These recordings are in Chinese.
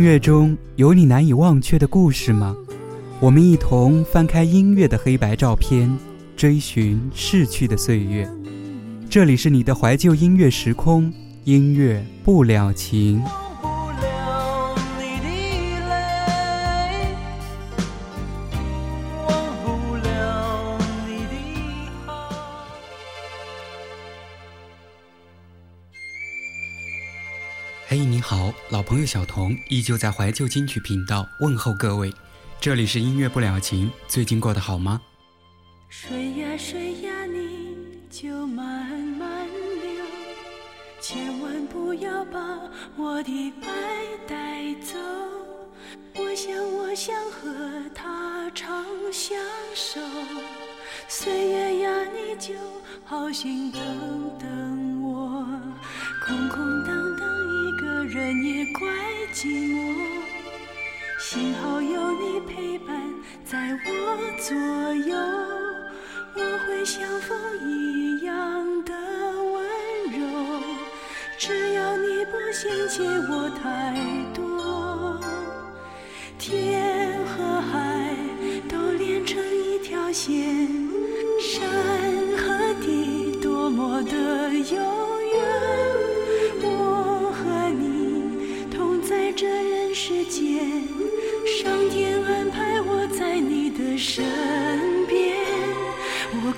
音乐中有你难以忘却的故事吗？我们一同翻开音乐的黑白照片，追寻逝去的岁月。这里是你的怀旧音乐时空，音乐不了情。小童依旧在怀旧金曲频道问候各位，这里是音乐不了情，最近过得好吗？水呀水呀，你就慢慢流，千万不要把我的爱带走。我想我想和他长相守，岁月呀，你就好心等等我，空空荡。人也怪寂寞，幸好有你陪伴在我左右，我会像风一样的温柔，只要你不嫌弃我太多，天和海都连成一条线，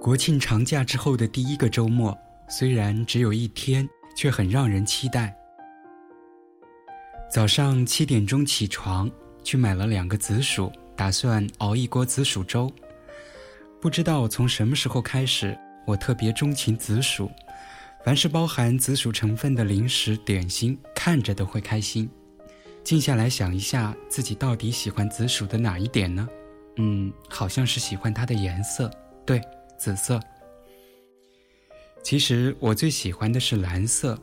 国庆长假之后的第一个周末，虽然只有一天，却很让人期待。早上七点钟起床，去买了两个紫薯，打算熬一锅紫薯粥。不知道从什么时候开始，我特别钟情紫薯，凡是包含紫薯成分的零食点心，看着都会开心。静下来想一下，自己到底喜欢紫薯的哪一点呢？嗯，好像是喜欢它的颜色，对，紫色。其实我最喜欢的是蓝色，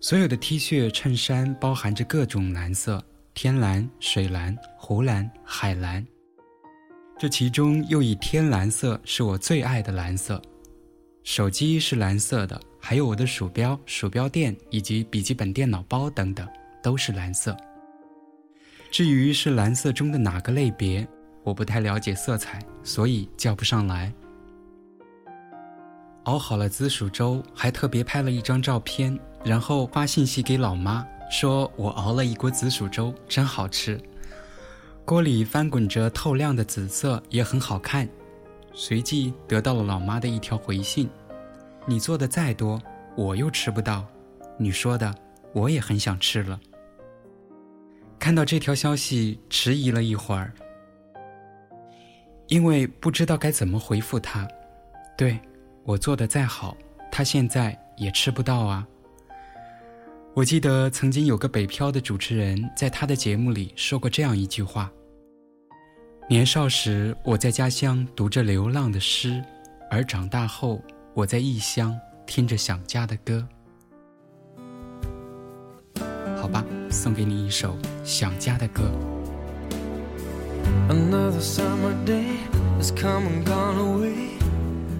所有的 T 恤、衬衫包含着各种蓝色：天蓝、水蓝、湖蓝、海蓝。这其中又以天蓝色是我最爱的蓝色。手机是蓝色的，还有我的鼠标、鼠标垫以及笔记本电脑包等等，都是蓝色。至于是蓝色中的哪个类别，我不太了解色彩，所以叫不上来。熬好了紫薯粥，还特别拍了一张照片，然后发信息给老妈，说我熬了一锅紫薯粥，真好吃。锅里翻滚着透亮的紫色，也很好看。随即得到了老妈的一条回信：“你做的再多，我又吃不到。你说的，我也很想吃了。”看到这条消息，迟疑了一会儿，因为不知道该怎么回复他。对。我做的再好，他现在也吃不到啊。我记得曾经有个北漂的主持人在他的节目里说过这样一句话：年少时我在家乡读着流浪的诗，而长大后我在异乡听着想家的歌。好吧，送给你一首想家的歌。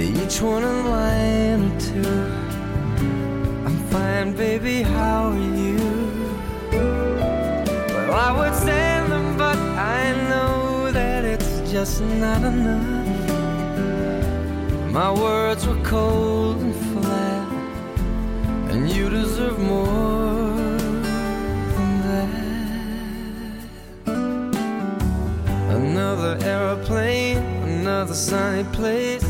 each one a line or two. I'm fine, baby, how are you? Well, I would send them, but I know that it's just not enough. My words were cold and flat, and you deserve more than that. Another aeroplane, another sunny place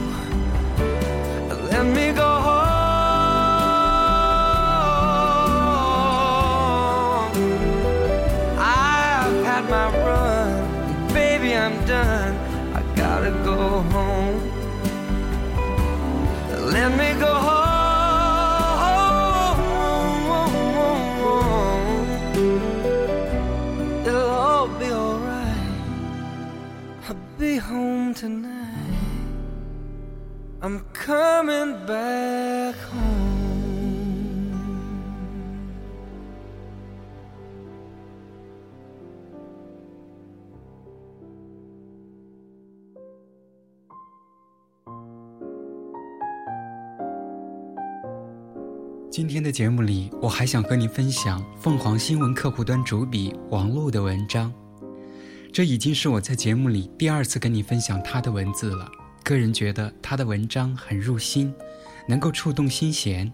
今天的节目里我还想和你分享凤凰新闻客户端主笔王璐的文章。这已经是我在节目里第二次跟你分享他的文字了。个人觉得他的文章很入心，能够触动心弦。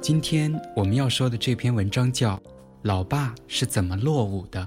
今天我们要说的这篇文章叫《老爸是怎么落伍的》。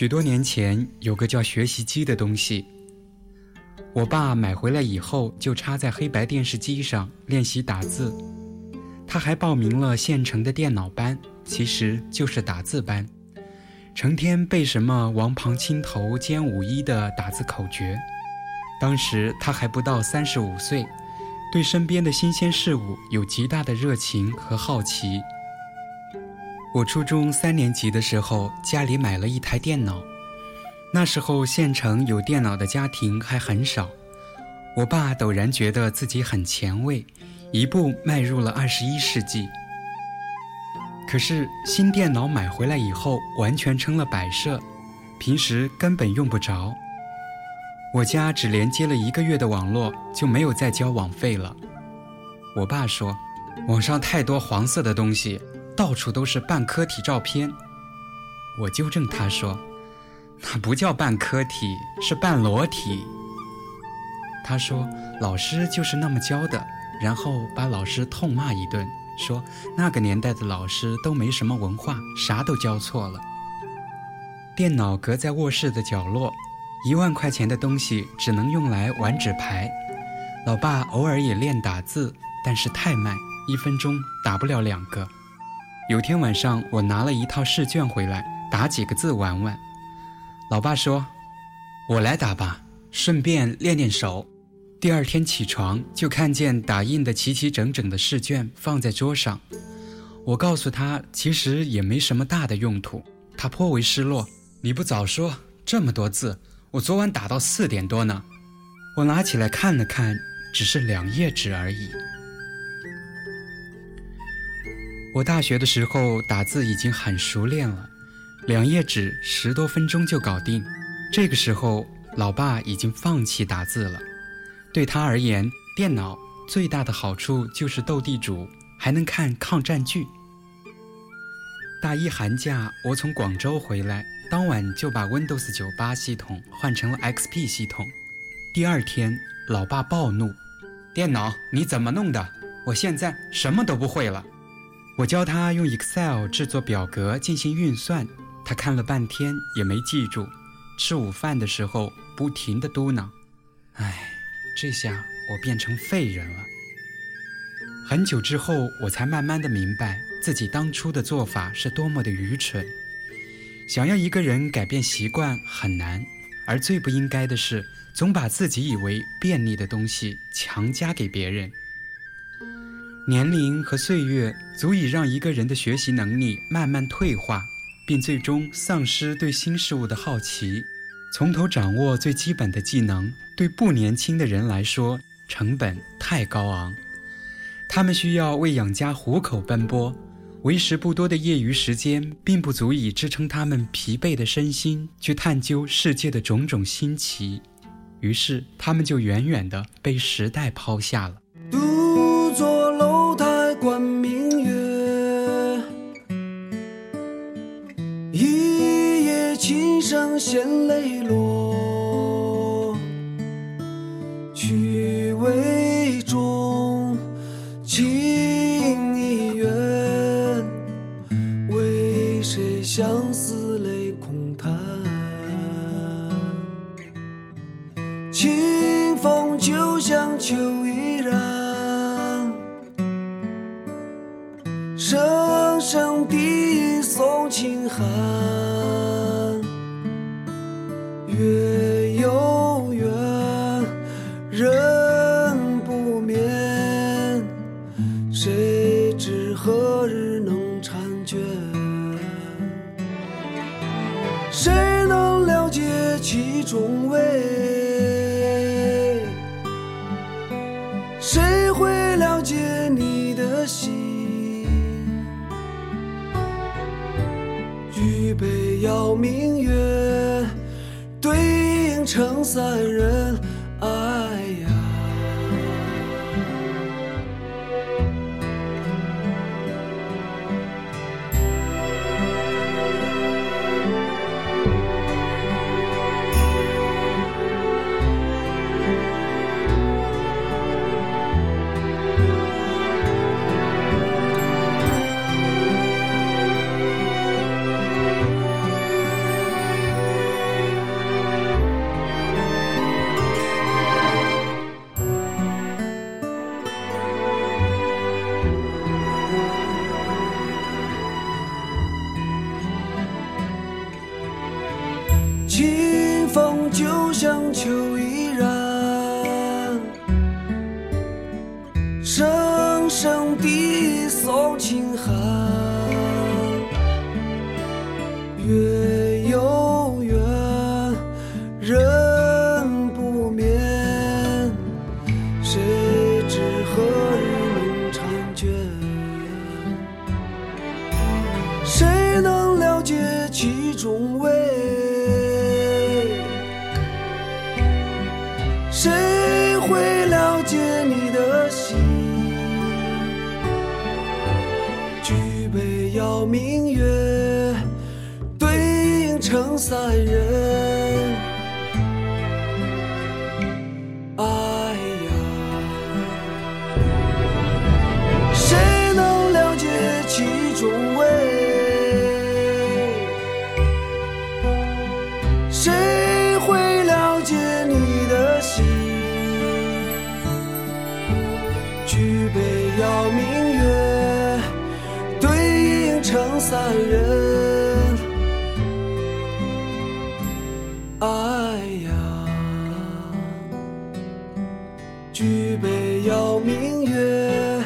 许多年前，有个叫学习机的东西。我爸买回来以后，就插在黑白电视机上练习打字。他还报名了县城的电脑班，其实就是打字班，成天背什么“王旁青头兼五一”的打字口诀。当时他还不到三十五岁，对身边的新鲜事物有极大的热情和好奇。我初中三年级的时候，家里买了一台电脑。那时候县城有电脑的家庭还很少，我爸陡然觉得自己很前卫，一步迈入了二十一世纪。可是新电脑买回来以后，完全成了摆设，平时根本用不着。我家只连接了一个月的网络，就没有再交网费了。我爸说，网上太多黄色的东西。到处都是半颗体照片，我纠正他说：“那不叫半颗体，是半裸体。”他说：“老师就是那么教的。”然后把老师痛骂一顿，说：“那个年代的老师都没什么文化，啥都教错了。”电脑搁在卧室的角落，一万块钱的东西只能用来玩纸牌。老爸偶尔也练打字，但是太慢，一分钟打不了两个。有天晚上，我拿了一套试卷回来，打几个字玩玩。老爸说：“我来打吧，顺便练练手。”第二天起床就看见打印的齐齐整整的试卷放在桌上。我告诉他，其实也没什么大的用途。他颇为失落：“你不早说，这么多字，我昨晚打到四点多呢。”我拿起来看了看，只是两页纸而已。我大学的时候打字已经很熟练了，两页纸十多分钟就搞定。这个时候，老爸已经放弃打字了。对他而言，电脑最大的好处就是斗地主，还能看抗战剧。大一寒假，我从广州回来，当晚就把 Windows 九八系统换成了 XP 系统。第二天，老爸暴怒：“电脑你怎么弄的？我现在什么都不会了。”我教他用 Excel 制作表格进行运算，他看了半天也没记住。吃午饭的时候不停的嘟囔：“唉，这下我变成废人了。”很久之后，我才慢慢的明白自己当初的做法是多么的愚蠢。想要一个人改变习惯很难，而最不应该的是总把自己以为便利的东西强加给别人。年龄和岁月足以让一个人的学习能力慢慢退化，并最终丧失对新事物的好奇。从头掌握最基本的技能，对不年轻的人来说成本太高昂。他们需要为养家糊口奔波，为时不多的业余时间并不足以支撑他们疲惫的身心去探究世界的种种新奇。于是，他们就远远地被时代抛下了。弦泪何日能婵娟谁能了解其中味谁会了解你的心举杯邀明月对影成三人声声地送清寒。三人。邀明月，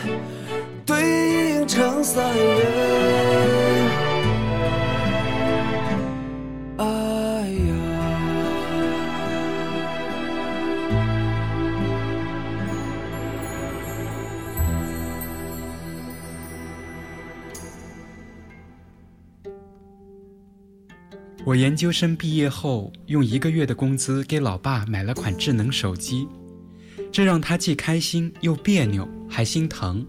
对影成三人。我研究生毕业后，用一个月的工资给老爸买了款智能手机，这让他既开心又别扭，还心疼。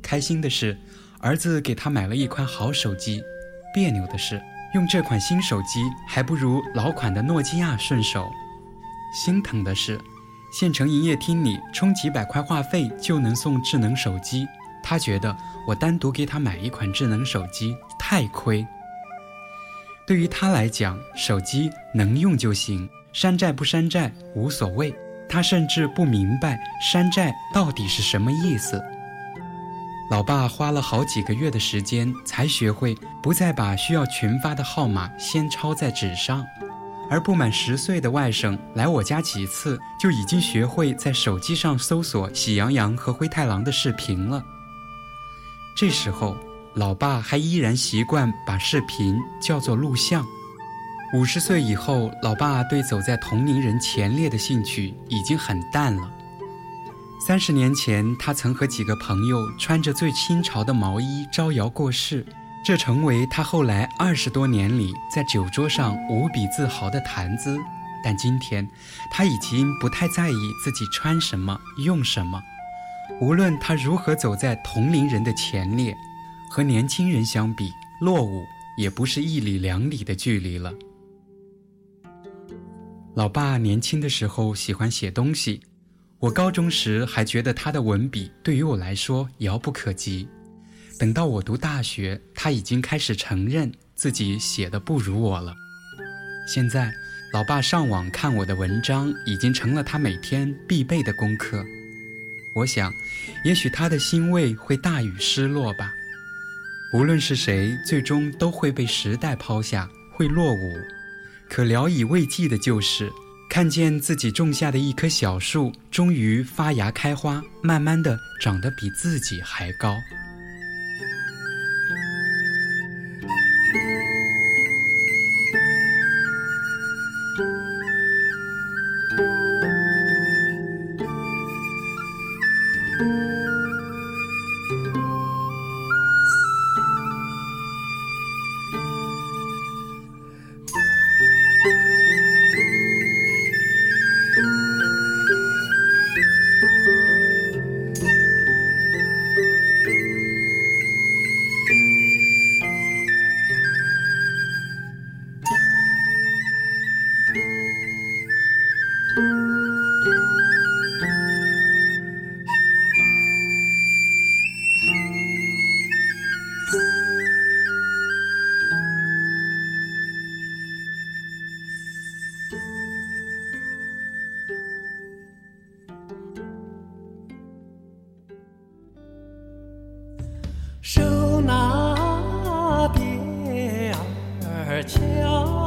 开心的是，儿子给他买了一款好手机；别扭的是，用这款新手机还不如老款的诺基亚顺手。心疼的是，县城营业厅里充几百块话费就能送智能手机，他觉得我单独给他买一款智能手机太亏。对于他来讲，手机能用就行，山寨不山寨无所谓。他甚至不明白山寨到底是什么意思。老爸花了好几个月的时间才学会不再把需要群发的号码先抄在纸上，而不满十岁的外甥来我家几次就已经学会在手机上搜索《喜羊羊》和《灰太狼》的视频了。这时候，老爸还依然习惯把视频叫做录像。五十岁以后，老爸对走在同龄人前列的兴趣已经很淡了。三十年前，他曾和几个朋友穿着最新潮的毛衣招摇过市，这成为他后来二十多年里在酒桌上无比自豪的谈资。但今天，他已经不太在意自己穿什么、用什么。无论他如何走在同龄人的前列，和年轻人相比，落伍也不是一里两里的距离了。老爸年轻的时候喜欢写东西，我高中时还觉得他的文笔对于我来说遥不可及。等到我读大学，他已经开始承认自己写的不如我了。现在，老爸上网看我的文章已经成了他每天必备的功课。我想，也许他的欣慰会大于失落吧。无论是谁，最终都会被时代抛下，会落伍。可聊以慰藉的就是，看见自己种下的一棵小树，终于发芽开花，慢慢的长得比自己还高。手拿碟儿敲。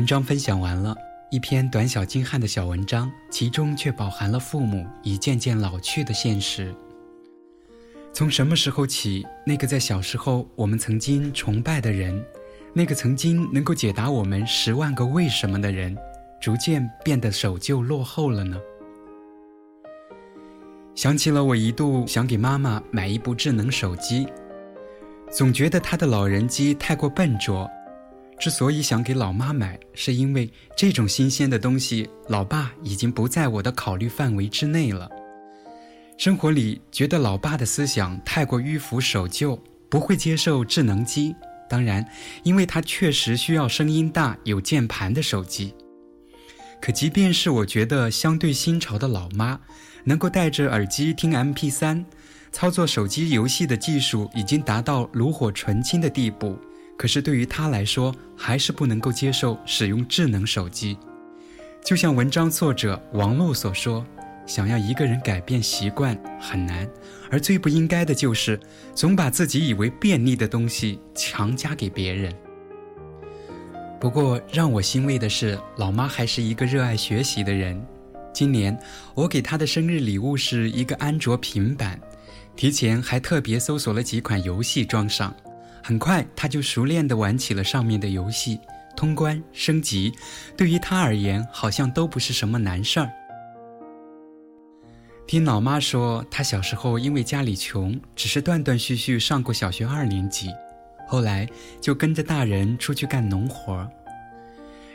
文章分享完了，一篇短小精悍的小文章，其中却饱含了父母已渐渐老去的现实。从什么时候起，那个在小时候我们曾经崇拜的人，那个曾经能够解答我们十万个为什么的人，逐渐变得守旧落后了呢？想起了我一度想给妈妈买一部智能手机，总觉得她的老人机太过笨拙。之所以想给老妈买，是因为这种新鲜的东西，老爸已经不在我的考虑范围之内了。生活里觉得老爸的思想太过迂腐守旧，不会接受智能机。当然，因为他确实需要声音大、有键盘的手机。可即便是我觉得相对新潮的老妈，能够戴着耳机听 MP3，操作手机游戏的技术已经达到炉火纯青的地步。可是对于他来说，还是不能够接受使用智能手机。就像文章作者王璐所说：“想要一个人改变习惯很难，而最不应该的就是总把自己以为便利的东西强加给别人。”不过让我欣慰的是，老妈还是一个热爱学习的人。今年我给她的生日礼物是一个安卓平板，提前还特别搜索了几款游戏装上。很快，他就熟练地玩起了上面的游戏，通关升级，对于他而言好像都不是什么难事儿。听老妈说，他小时候因为家里穷，只是断断续续上过小学二年级，后来就跟着大人出去干农活儿，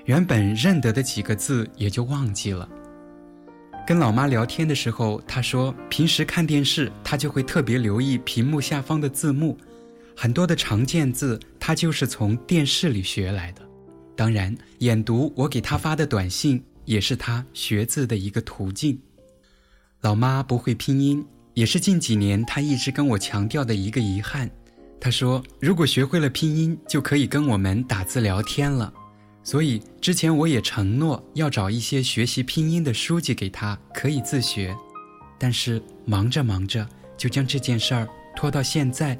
原本认得的几个字也就忘记了。跟老妈聊天的时候，她说平时看电视，她就会特别留意屏幕下方的字幕。很多的常见字，他就是从电视里学来的。当然，研读我给他发的短信，也是他学字的一个途径。老妈不会拼音，也是近几年他一直跟我强调的一个遗憾。她说，如果学会了拼音，就可以跟我们打字聊天了。所以之前我也承诺要找一些学习拼音的书籍给他，可以自学。但是忙着忙着，就将这件事儿拖到现在，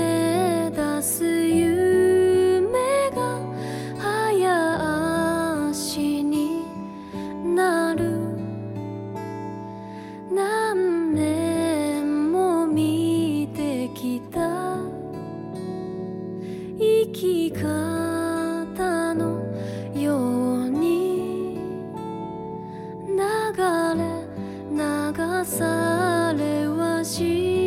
流れ流されはし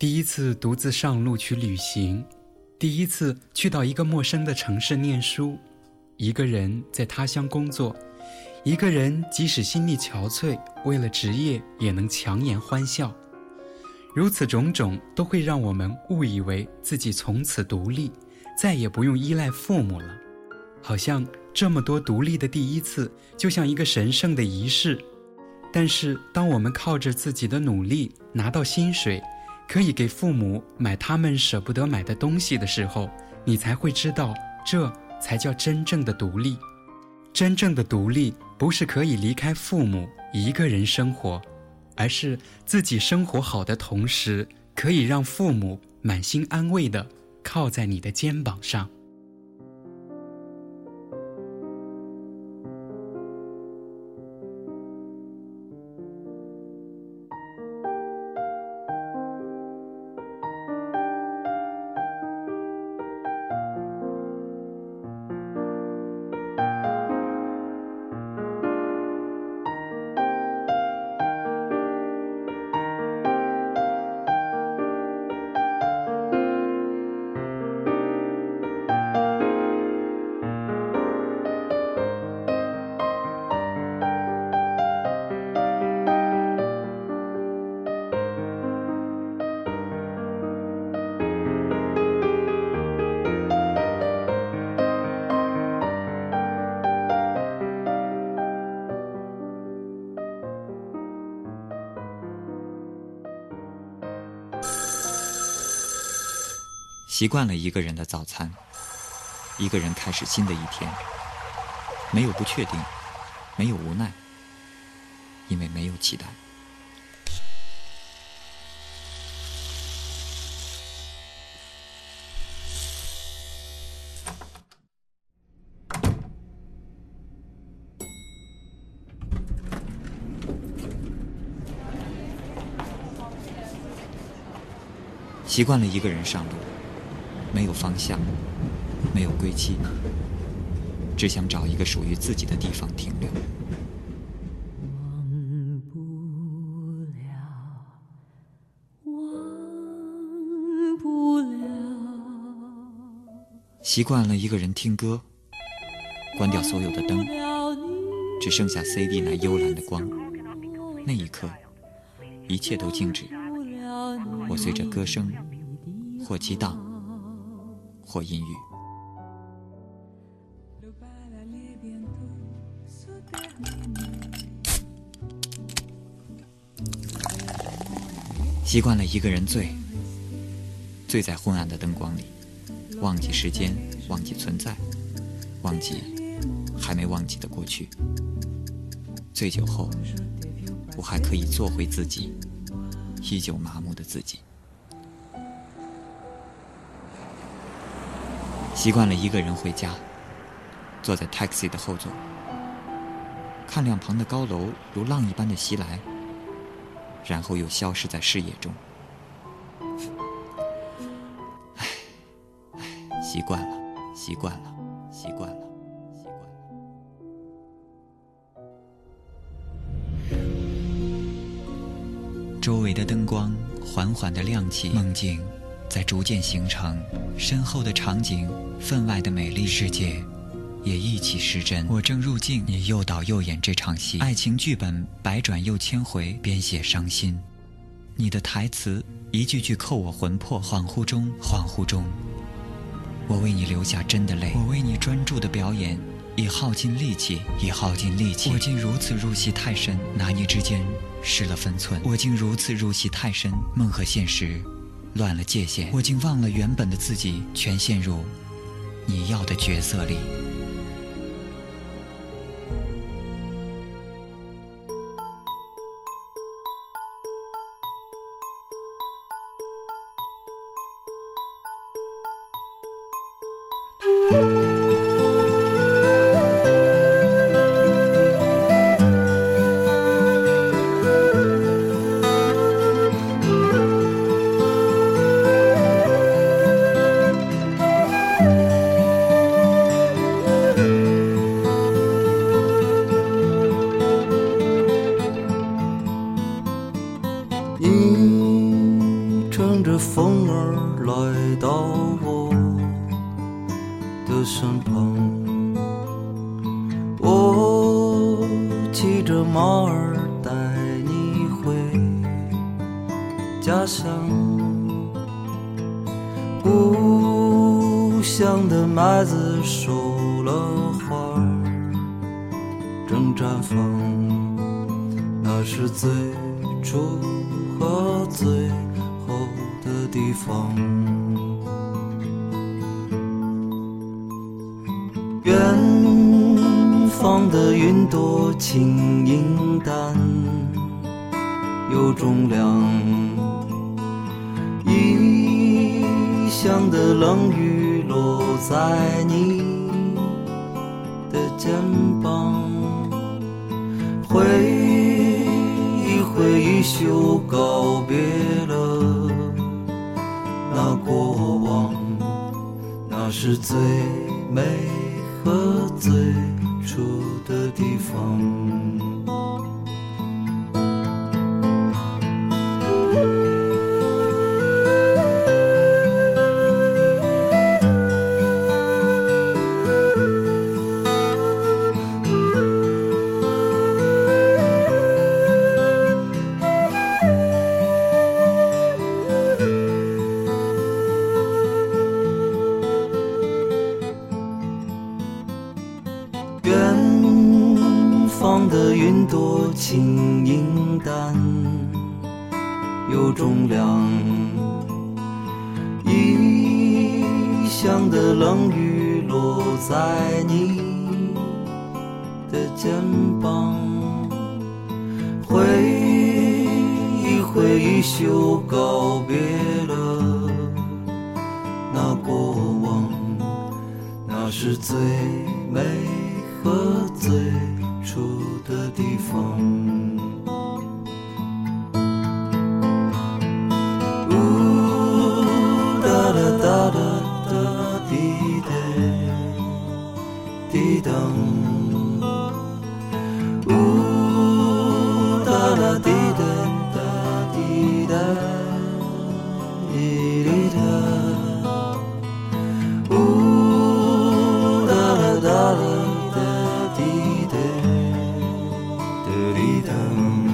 第一次独自上路去旅行，第一次去到一个陌生的城市念书，一个人在他乡工作，一个人即使心力憔悴，为了职业也能强颜欢笑。如此种种都会让我们误以为自己从此独立，再也不用依赖父母了。好像这么多独立的第一次，就像一个神圣的仪式。但是，当我们靠着自己的努力拿到薪水，可以给父母买他们舍不得买的东西的时候，你才会知道，这才叫真正的独立。真正的独立不是可以离开父母一个人生活，而是自己生活好的同时，可以让父母满心安慰的靠在你的肩膀上。习惯了一个人的早餐，一个人开始新的一天，没有不确定，没有无奈，因为没有期待。习惯了一个人上路，没有方向，没有归期，只想找一个属于自己的地方停留。忘不了。习惯了一个人听歌，关掉所有的灯，只剩下 CD 那幽蓝的光。那一刻，一切都静止。我随着歌声，或激荡，或阴郁。习惯了一个人醉，醉在昏暗的灯光里，忘记时间，忘记存在，忘记还没忘记的过去。醉酒后，我还可以做回自己，依旧麻木的自己。习惯了一个人回家，坐在 taxi 的后座，看两旁的高楼如浪一般的袭来。然后又消失在视野中。唉，唉，习惯了，习惯了，习惯了，习惯了。周围的灯光缓缓的亮起，梦境在逐渐形成，身后的场景，分外的美丽，世界也一起失真。我正入境，你又导又演这场戏，爱情剧本百转又千回，编写伤心。你的台词一句句扣我魂魄，恍惚中，恍惚中，我为你流下真的泪，我为你专注的表演已耗尽力气，已耗尽力气。我竟如此入戏太深，拿捏之间失了分寸。我竟如此入戏太深，梦和现实乱了界限。我竟忘了原本的自己，全陷入你要的角色里。乡的麦子收了花儿，正绽放。那是最初和最后的地方。远方的云朵轻盈淡，有重量。异乡的冷雨在你的肩膀。挥一挥衣袖，告别了那过往，那是最美和最初的地方。的云朵轻盈淡，有重量。异乡的冷雨落在你的肩膀，挥一挥衣袖，告别了那过往。那是最美和最 alone.